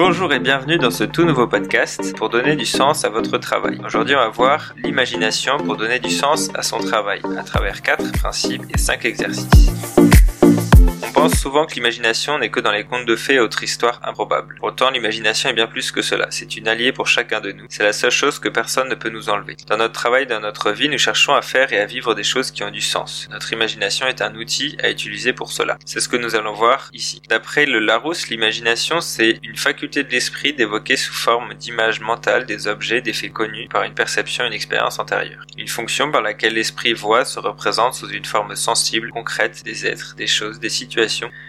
Bonjour et bienvenue dans ce tout nouveau podcast pour donner du sens à votre travail. Aujourd'hui, on va voir l'imagination pour donner du sens à son travail à travers quatre principes et cinq exercices. On pense souvent que l'imagination n'est que dans les contes de fées et autres histoires improbables. Pourtant, l'imagination est bien plus que cela. C'est une alliée pour chacun de nous. C'est la seule chose que personne ne peut nous enlever. Dans notre travail, dans notre vie, nous cherchons à faire et à vivre des choses qui ont du sens. Notre imagination est un outil à utiliser pour cela. C'est ce que nous allons voir ici. D'après le Larousse, l'imagination, c'est une faculté de l'esprit d'évoquer sous forme d'images mentales des objets, des faits connus par une perception une expérience antérieure. Une fonction par laquelle l'esprit voit se représente sous une forme sensible, concrète des êtres, des choses, des situations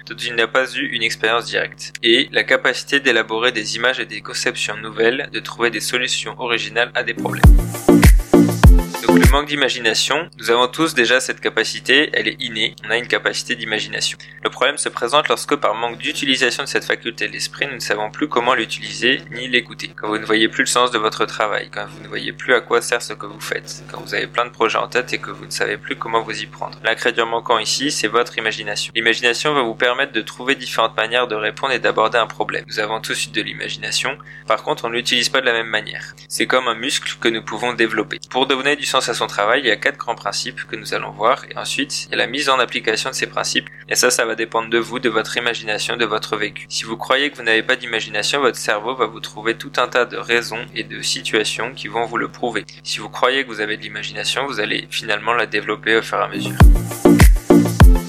dont il n'a pas eu une expérience directe, et la capacité d'élaborer des images et des conceptions nouvelles, de trouver des solutions originales à des problèmes le manque d'imagination, nous avons tous déjà cette capacité, elle est innée, on a une capacité d'imagination. Le problème se présente lorsque par manque d'utilisation de cette faculté de l'esprit, nous ne savons plus comment l'utiliser ni l'écouter. Quand vous ne voyez plus le sens de votre travail, quand vous ne voyez plus à quoi sert ce que vous faites, quand vous avez plein de projets en tête et que vous ne savez plus comment vous y prendre. L'ingrédient manquant ici, c'est votre imagination. L'imagination va vous permettre de trouver différentes manières de répondre et d'aborder un problème. Nous avons tous de l'imagination, par contre on ne l'utilise pas de la même manière. C'est comme un muscle que nous pouvons développer. Pour donner du sens à son travail, il y a quatre grands principes que nous allons voir et ensuite il y a la mise en application de ces principes et ça ça va dépendre de vous, de votre imagination, de votre vécu. Si vous croyez que vous n'avez pas d'imagination, votre cerveau va vous trouver tout un tas de raisons et de situations qui vont vous le prouver. Si vous croyez que vous avez de l'imagination, vous allez finalement la développer au fur et à mesure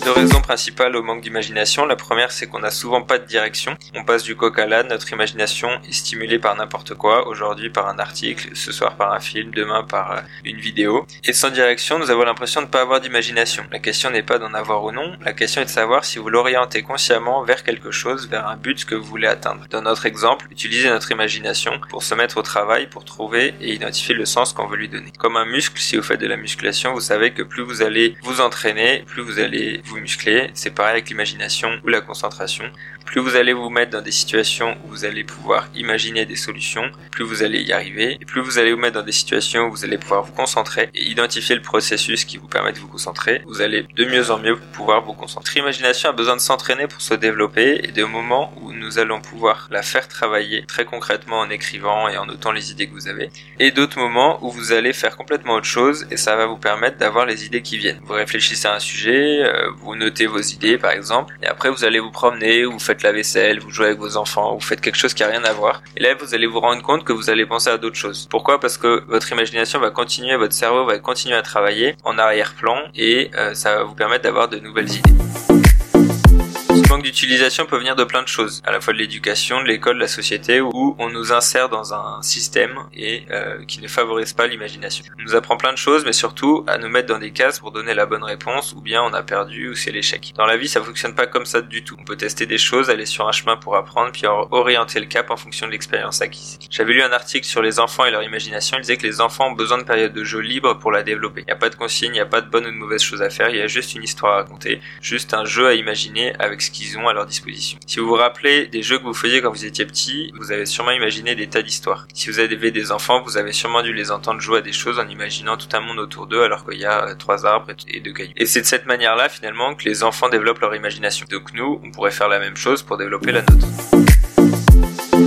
deux raisons principales au manque d'imagination. La première, c'est qu'on n'a souvent pas de direction. On passe du coq à l'âne, notre imagination est stimulée par n'importe quoi, aujourd'hui par un article, ce soir par un film, demain par euh, une vidéo. Et sans direction, nous avons l'impression de ne pas avoir d'imagination. La question n'est pas d'en avoir ou non, la question est de savoir si vous l'orientez consciemment vers quelque chose, vers un but que vous voulez atteindre. Dans notre exemple, utilisez notre imagination pour se mettre au travail, pour trouver et identifier le sens qu'on veut lui donner. Comme un muscle, si vous faites de la musculation, vous savez que plus vous allez vous entraîner, plus vous allez vous muscler. C'est pareil avec l'imagination ou la concentration. Plus vous allez vous mettre dans des situations où vous allez pouvoir imaginer des solutions, plus vous allez y arriver. Et plus vous allez vous mettre dans des situations où vous allez pouvoir vous concentrer et identifier le processus qui vous permet de vous concentrer, vous allez de mieux en mieux pouvoir vous concentrer. L'imagination a besoin de s'entraîner pour se développer et des moments où nous allons pouvoir la faire travailler très concrètement en écrivant et en notant les idées que vous avez. Et d'autres moments où vous allez faire complètement autre chose et ça va vous permettre d'avoir les idées qui viennent. Vous réfléchissez à un sujet, euh, vous notez vos idées par exemple, et après vous allez vous promener, vous faites la vaisselle, vous jouez avec vos enfants, vous faites quelque chose qui a rien à voir. Et là vous allez vous rendre compte que vous allez penser à d'autres choses. Pourquoi? Parce que votre imagination va continuer, votre cerveau va continuer à travailler en arrière-plan et euh, ça va vous permettre d'avoir de nouvelles idées manque d'utilisation peut venir de plein de choses, à la fois de l'éducation, de l'école, de la société, où on nous insère dans un système et euh, qui ne favorise pas l'imagination. On nous apprend plein de choses, mais surtout à nous mettre dans des cases pour donner la bonne réponse, ou bien on a perdu, ou c'est l'échec. Dans la vie, ça fonctionne pas comme ça du tout. On peut tester des choses, aller sur un chemin pour apprendre, puis orienter le cap en fonction de l'expérience acquise. J'avais lu un article sur les enfants et leur imagination. Il disait que les enfants ont besoin de périodes de jeu libre pour la développer. Il n'y a pas de consigne, il n'y a pas de bonne ou de mauvaise chose à faire. Il y a juste une histoire à raconter, juste un jeu à imaginer avec ce qui ont à leur disposition. Si vous vous rappelez des jeux que vous faisiez quand vous étiez petit, vous avez sûrement imaginé des tas d'histoires. Si vous avez des enfants, vous avez sûrement dû les entendre jouer à des choses en imaginant tout un monde autour d'eux alors qu'il y a euh, trois arbres et deux cailloux. Et c'est de cette manière-là finalement que les enfants développent leur imagination. Donc nous, on pourrait faire la même chose pour développer la nôtre.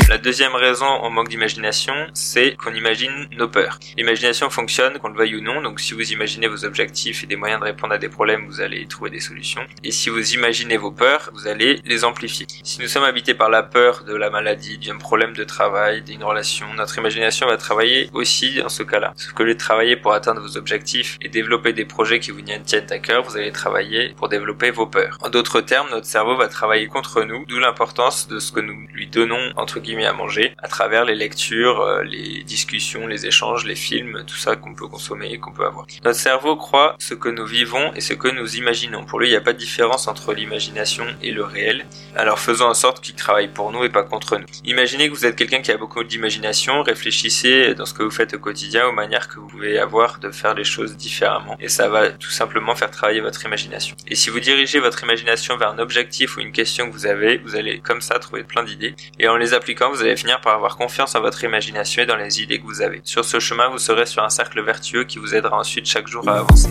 La deuxième raison au manque d'imagination, c'est qu'on imagine nos peurs. L'imagination fonctionne, qu'on le veuille ou non, donc si vous imaginez vos objectifs et des moyens de répondre à des problèmes, vous allez trouver des solutions. Et si vous imaginez vos peurs, vous allez les amplifier. Si nous sommes habités par la peur de la maladie, d'un problème de travail, d'une relation, notre imagination va travailler aussi dans ce cas-là. Sauf que lieu de travailler pour atteindre vos objectifs et développer des projets qui vous tiennent à cœur, vous allez travailler pour développer vos peurs. En d'autres termes, notre cerveau va travailler contre nous, d'où l'importance de ce que nous lui donnons entre guillemets à manger à travers les lectures, euh, les discussions, les échanges, les films, tout ça qu'on peut consommer et qu'on peut avoir. Notre cerveau croit ce que nous vivons et ce que nous imaginons. Pour lui, il n'y a pas de différence entre l'imagination et le réel. Alors faisons en sorte qu'il travaille pour nous et pas contre nous. Imaginez que vous êtes quelqu'un qui a beaucoup d'imagination, réfléchissez dans ce que vous faites au quotidien aux manières que vous pouvez avoir de faire les choses différemment et ça va tout simplement faire travailler votre imagination. Et si vous dirigez votre imagination vers un objectif ou une question que vous avez, vous allez comme ça trouver plein d'idées et en les appliquant vous allez finir par avoir confiance en votre imagination et dans les idées que vous avez. Sur ce chemin, vous serez sur un cercle vertueux qui vous aidera ensuite chaque jour à avancer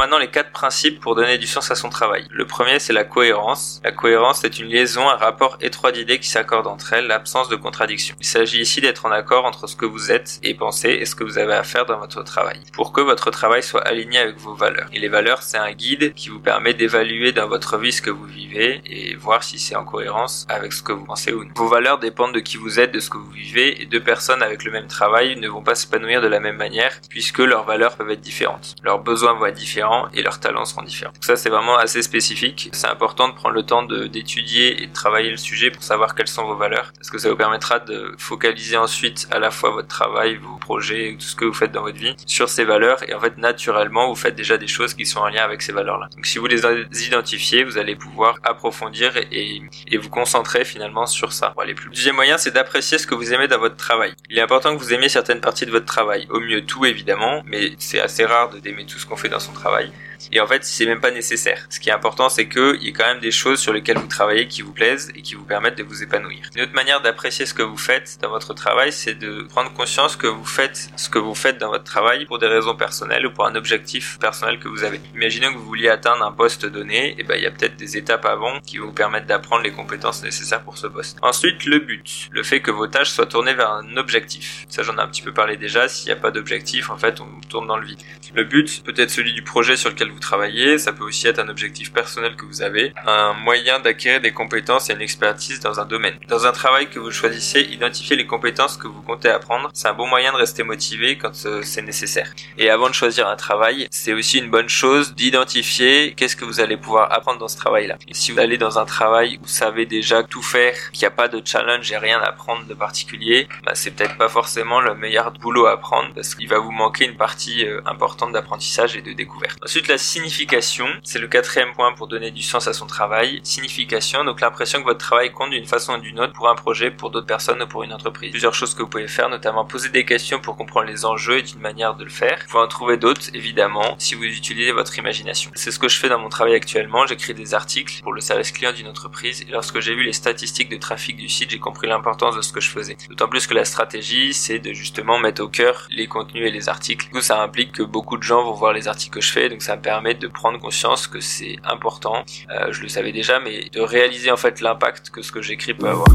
maintenant les quatre principes pour donner du sens à son travail. Le premier, c'est la cohérence. La cohérence est une liaison, un rapport étroit d'idées qui s'accordent entre elles, l'absence de contradiction. Il s'agit ici d'être en accord entre ce que vous êtes et pensez et ce que vous avez à faire dans votre travail, pour que votre travail soit aligné avec vos valeurs. Et les valeurs, c'est un guide qui vous permet d'évaluer dans votre vie ce que vous vivez et voir si c'est en cohérence avec ce que vous pensez ou non. Vos valeurs dépendent de qui vous êtes, de ce que vous vivez, et deux personnes avec le même travail ne vont pas s'épanouir de la même manière, puisque leurs valeurs peuvent être différentes. Leurs besoins vont être différents et leurs talents seront différents. Donc ça, c'est vraiment assez spécifique. C'est important de prendre le temps d'étudier et de travailler le sujet pour savoir quelles sont vos valeurs, parce que ça vous permettra de focaliser ensuite à la fois votre travail, vos projets, tout ce que vous faites dans votre vie sur ces valeurs, et en fait, naturellement, vous faites déjà des choses qui sont en lien avec ces valeurs-là. Donc si vous les identifiez, vous allez pouvoir approfondir et, vous concentrer finalement sur ça pour aller plus. Le deuxième moyen, c'est d'apprécier ce que vous aimez dans votre travail. Il est important que vous aimiez certaines parties de votre travail. Au mieux tout évidemment, mais c'est assez rare d'aimer tout ce qu'on fait dans son travail. Bye. Et en fait, c'est même pas nécessaire. Ce qui est important, c'est qu'il y ait quand même des choses sur lesquelles vous travaillez qui vous plaisent et qui vous permettent de vous épanouir. Une autre manière d'apprécier ce que vous faites dans votre travail, c'est de prendre conscience que vous faites ce que vous faites dans votre travail pour des raisons personnelles ou pour un objectif personnel que vous avez. Imaginons que vous vouliez atteindre un poste donné, et ben il y a peut-être des étapes avant qui vous permettent d'apprendre les compétences nécessaires pour ce poste. Ensuite, le but, le fait que vos tâches soient tournées vers un objectif. Ça, j'en ai un petit peu parlé déjà. S'il n'y a pas d'objectif, en fait, on tourne dans le vide. Le but peut être celui du projet sur lequel vous travaillez, ça peut aussi être un objectif personnel que vous avez, un moyen d'acquérir des compétences et une expertise dans un domaine. Dans un travail que vous choisissez, identifiez les compétences que vous comptez apprendre. C'est un bon moyen de rester motivé quand euh, c'est nécessaire. Et avant de choisir un travail, c'est aussi une bonne chose d'identifier qu'est-ce que vous allez pouvoir apprendre dans ce travail-là. Et si vous allez dans un travail où vous savez déjà tout faire, qu'il n'y a pas de challenge et rien à apprendre de particulier, bah, c'est peut-être pas forcément le meilleur boulot à apprendre parce qu'il va vous manquer une partie euh, importante d'apprentissage et de découverte. Ensuite, la signification, c'est le quatrième point pour donner du sens à son travail. Signification, donc l'impression que votre travail compte d'une façon ou d'une autre pour un projet, pour d'autres personnes ou pour une entreprise. Plusieurs choses que vous pouvez faire, notamment poser des questions pour comprendre les enjeux et d'une manière de le faire. Vous pouvez en trouver d'autres, évidemment, si vous utilisez votre imagination. C'est ce que je fais dans mon travail actuellement. J'écris des articles pour le service client d'une entreprise et lorsque j'ai vu les statistiques de trafic du site, j'ai compris l'importance de ce que je faisais. D'autant plus que la stratégie, c'est de justement mettre au cœur les contenus et les articles. Du coup, ça implique que beaucoup de gens vont voir les articles que je fais, donc ça me permet de prendre conscience que c'est important. Euh, je le savais déjà, mais de réaliser en fait l'impact que ce que j'écris peut avoir.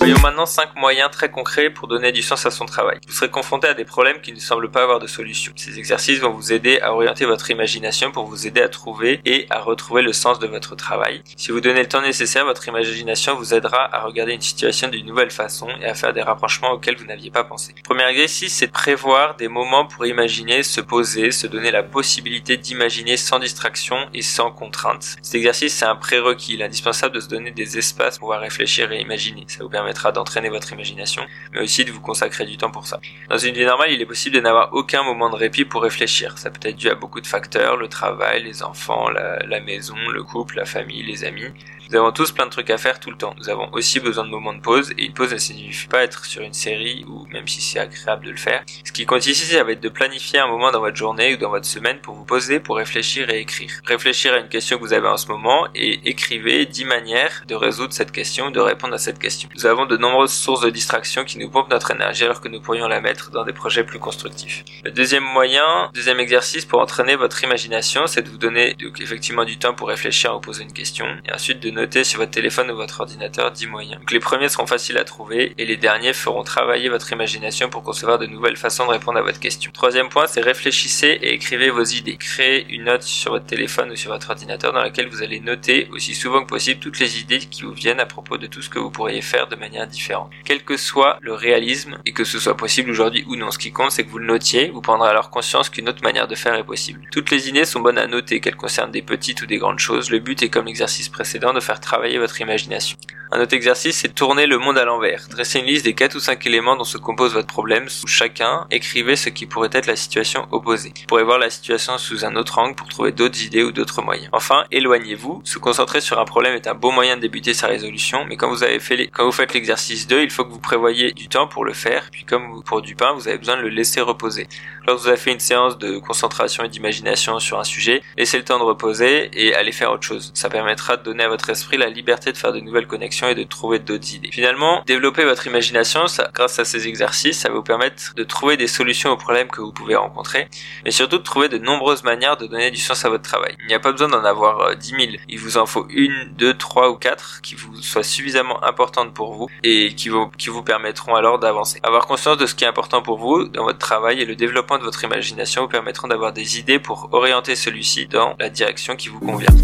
Voyons maintenant 5 moyens très concrets pour donner du sens à son travail. Vous serez confronté à des problèmes qui ne semblent pas avoir de solution. Ces exercices vont vous aider à orienter votre imagination pour vous aider à trouver et à retrouver le sens de votre travail. Si vous donnez le temps nécessaire, votre imagination vous aidera à regarder une situation d'une nouvelle façon et à faire des rapprochements auxquels vous n'aviez pas pensé. Le premier exercice, c'est de prévoir des moments pour imaginer, se poser, se donner la possibilité d'imaginer sans distraction et sans contrainte. Cet exercice, c'est un prérequis, il est indispensable de se donner des espaces pour pouvoir réfléchir et imaginer. Ça vous d'entraîner votre imagination, mais aussi de vous consacrer du temps pour ça. Dans une vie normale, il est possible de n'avoir aucun moment de répit pour réfléchir. Ça peut être dû à beaucoup de facteurs, le travail, les enfants, la maison, le couple, la famille, les amis. Nous avons tous plein de trucs à faire tout le temps. Nous avons aussi besoin de moments de pause et une pause ne signifie pas être sur une série ou même si c'est agréable de le faire. Ce qui compte ici, ça va être de planifier un moment dans votre journée ou dans votre semaine pour vous poser, pour réfléchir et écrire. Réfléchir à une question que vous avez en ce moment et écrivez 10 manières de résoudre cette question ou de répondre à cette question. Nous avons de nombreuses sources de distraction qui nous pompent notre énergie alors que nous pourrions la mettre dans des projets plus constructifs. Le deuxième moyen, deuxième exercice pour entraîner votre imagination, c'est de vous donner donc, effectivement du temps pour réfléchir ou poser une question et ensuite de noter sur votre téléphone ou votre ordinateur 10 moyens. Donc les premiers seront faciles à trouver et les derniers feront travailler votre imagination pour concevoir de nouvelles façons de répondre à votre question. Troisième point, c'est réfléchissez et écrivez vos idées. Créez une note sur votre téléphone ou sur votre ordinateur dans laquelle vous allez noter aussi souvent que possible toutes les idées qui vous viennent à propos de tout ce que vous pourriez faire de manière différente. Quel que soit le réalisme et que ce soit possible aujourd'hui ou non, ce qui compte c'est que vous le notiez, vous prendrez alors conscience qu'une autre manière de faire est possible. Toutes les idées sont bonnes à noter, qu'elles concernent des petites ou des grandes choses. Le but est comme l'exercice précédent de faire travailler votre imagination. Un autre exercice, c'est tourner le monde à l'envers. Dressez une liste des 4 ou 5 éléments dont se compose votre problème. Sous chacun, écrivez ce qui pourrait être la situation opposée. Vous pourrez voir la situation sous un autre angle pour trouver d'autres idées ou d'autres moyens. Enfin, éloignez-vous. Se concentrer sur un problème est un bon moyen de débuter sa résolution, mais quand vous avez fait quand vous faites l'exercice 2, il faut que vous prévoyez du temps pour le faire. Puis comme pour du pain, vous avez besoin de le laisser reposer. Lorsque vous avez fait une séance de concentration et d'imagination sur un sujet, laissez le temps de reposer et allez faire autre chose. Ça permettra de donner à votre esprit la liberté de faire de nouvelles connexions et de trouver d'autres idées. Finalement, développer votre imagination, grâce à ces exercices, ça va vous permettre de trouver des solutions aux problèmes que vous pouvez rencontrer, mais surtout de trouver de nombreuses manières de donner du sens à votre travail. Il n'y a pas besoin d'en avoir 10 euh, 000. Il vous en faut une, deux, trois ou quatre qui vous soient suffisamment importantes pour vous et qui vous permettront alors d'avancer. Avoir conscience de ce qui est important pour vous dans votre travail et le développement de votre imagination vous permettront d'avoir des idées pour orienter celui-ci dans la direction qui vous convient.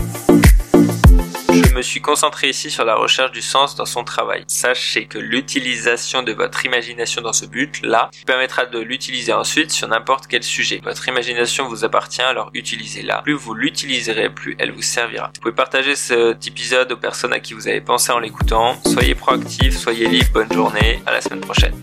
Je me suis concentré ici sur la recherche du sens dans son travail. Sachez que l'utilisation de votre imagination dans ce but-là permettra de l'utiliser ensuite sur n'importe quel sujet. Votre imagination vous appartient, alors utilisez-la. Plus vous l'utiliserez, plus elle vous servira. Vous pouvez partager cet épisode aux personnes à qui vous avez pensé en l'écoutant. Soyez proactifs, soyez libres, bonne journée, à la semaine prochaine.